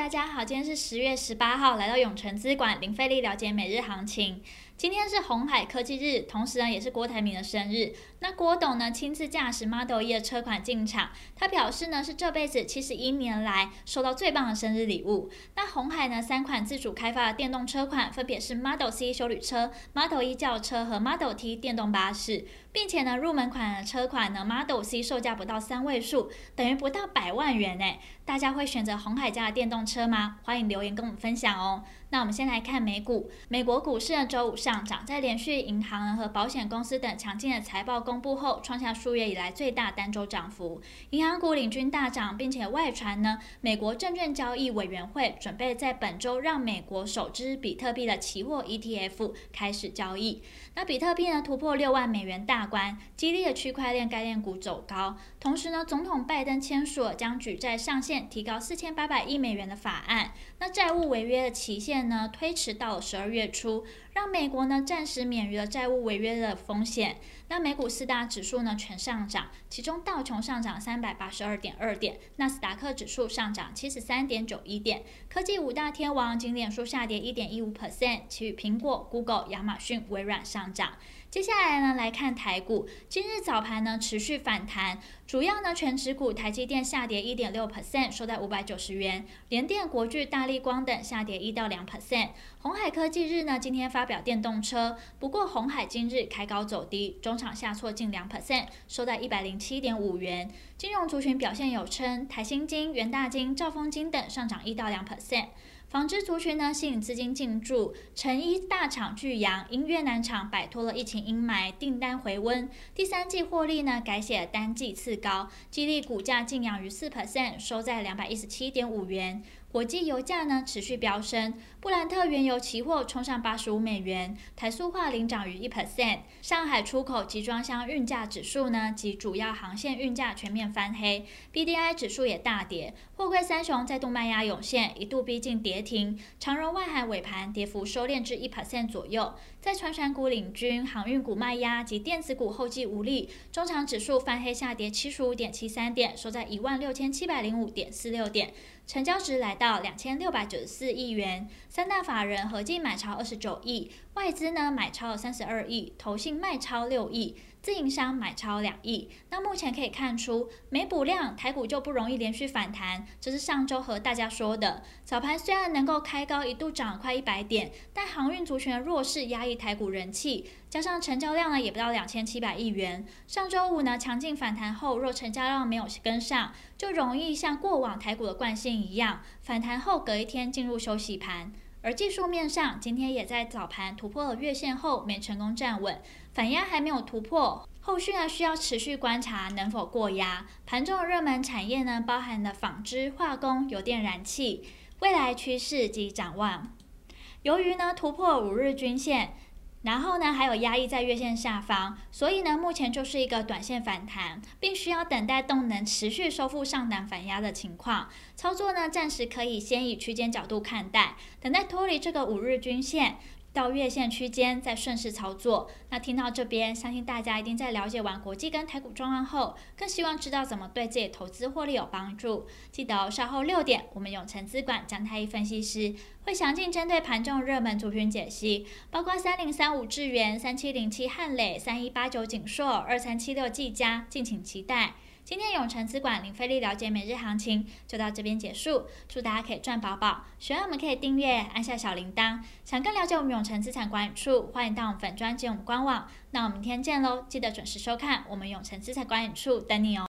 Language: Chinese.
大家好，今天是十月十八号，来到永诚资管林费力了解每日行情。今天是鸿海科技日，同时呢也是郭台铭的生日。那郭董呢亲自驾驶 Model E 的车款进场，他表示呢是这辈子七十一年来收到最棒的生日礼物。那鸿海呢三款自主开发的电动车款，分别是 Model C 休旅车、Model E 轿车和 Model T 电动巴士，并且呢入门款的车款呢 Model C 售价不到三位数，等于不到百万元诶。大家会选择鸿海家的电动车吗？欢迎留言跟我们分享哦。那我们先来看美股，美国股市呢周五上上涨，在连续银行和保险公司等强劲的财报公布后，创下数月以来最大单周涨幅。银行股领军大涨，并且外传呢，美国证券交易委员会准备在本周让美国首支比特币的期货 ETF 开始交易。那比特币呢突破六万美元大关，激励了区块链概念股走高。同时呢，总统拜登签署将举债上限提高四千八百亿美元的法案。那债务违约的期限呢推迟到十二月初，让美国呢暂时免于了债务违约的风险。那美股四大指数呢全上涨，其中道琼上涨三百八十二点二点，纳斯达克指数上涨七十三点九一点。科技五大天王仅脸书下跌一点一五 percent，其余苹果、Google、亚马逊、微软上涨。接下来呢，来看台股。今日早盘呢，持续反弹，主要呢，全指股台积电下跌一点六 percent，收在五百九十元；联电、国巨、大立光等下跌一到两 percent。鸿海科技日呢，今天发表电动车，不过鸿海今日开高走低，中场下挫近两 percent，收在一百零七点五元。金融族群表现有称，台新金、元大金、兆丰金等上涨一到两 percent。纺织族群呢，吸引资金进驻，成衣大厂巨阳因越南厂摆脱了疫情阴霾，订单回温，第三季获利呢改写单季次高，激励股价净扬逾四 percent，收在两百一十七点五元。国际油价呢持续飙升，布兰特原油期货冲上八十五美元，台塑化领涨逾一 percent。上海出口集装箱运价指数呢及主要航线运价全面翻黑，BDI 指数也大跌，货柜三雄再度卖压涌现，一度逼近跌停。长荣外海尾盘跌幅收敛至一 percent 左右，在船船股领军，航运股卖压及电子股后继无力，中场指数翻黑下跌七十五点七三点，收在一万六千七百零五点四六点。成交值来到两千六百九十四亿元，三大法人合计买超二十九亿，外资呢买超三十二亿，投信卖超六亿。自营商买超两亿，那目前可以看出没补量，台股就不容易连续反弹。这是上周和大家说的。早盘虽然能够开高，一度涨快一百点，但航运族群弱势压抑台股人气，加上成交量呢也不到两千七百亿元。上周五呢强劲反弹后，若成交量没有跟上，就容易像过往台股的惯性一样，反弹后隔一天进入休息盘。而技术面上，今天也在早盘突破了月线后没成功站稳，反压还没有突破，后续呢需要持续观察能否过压。盘中的热门产业呢，包含了纺织、化工、油电、燃气，未来趋势及展望。由于呢突破五日均线。然后呢，还有压抑在月线下方，所以呢，目前就是一个短线反弹，并需要等待动能持续收复上档反压的情况。操作呢，暂时可以先以区间角度看待，等待脱离这个五日均线。到月线区间再顺势操作。那听到这边，相信大家一定在了解完国际跟台股状况后，更希望知道怎么对自己投资获利有帮助。记得，稍后六点，我们永诚资管姜太一分析师会详尽针对盘中热门族群解析，包括三零三五智元、三七零七汉磊、三一八九景硕、二三七六技嘉，敬请期待。今天永诚资管零费力了解每日行情就到这边结束，祝大家可以赚饱饱。喜欢我们可以订阅，按下小铃铛。想更了解我们永诚资产管理处，欢迎到我们粉专及我们官网。那我们明天见喽，记得准时收看我们永诚资产管理处等你哦。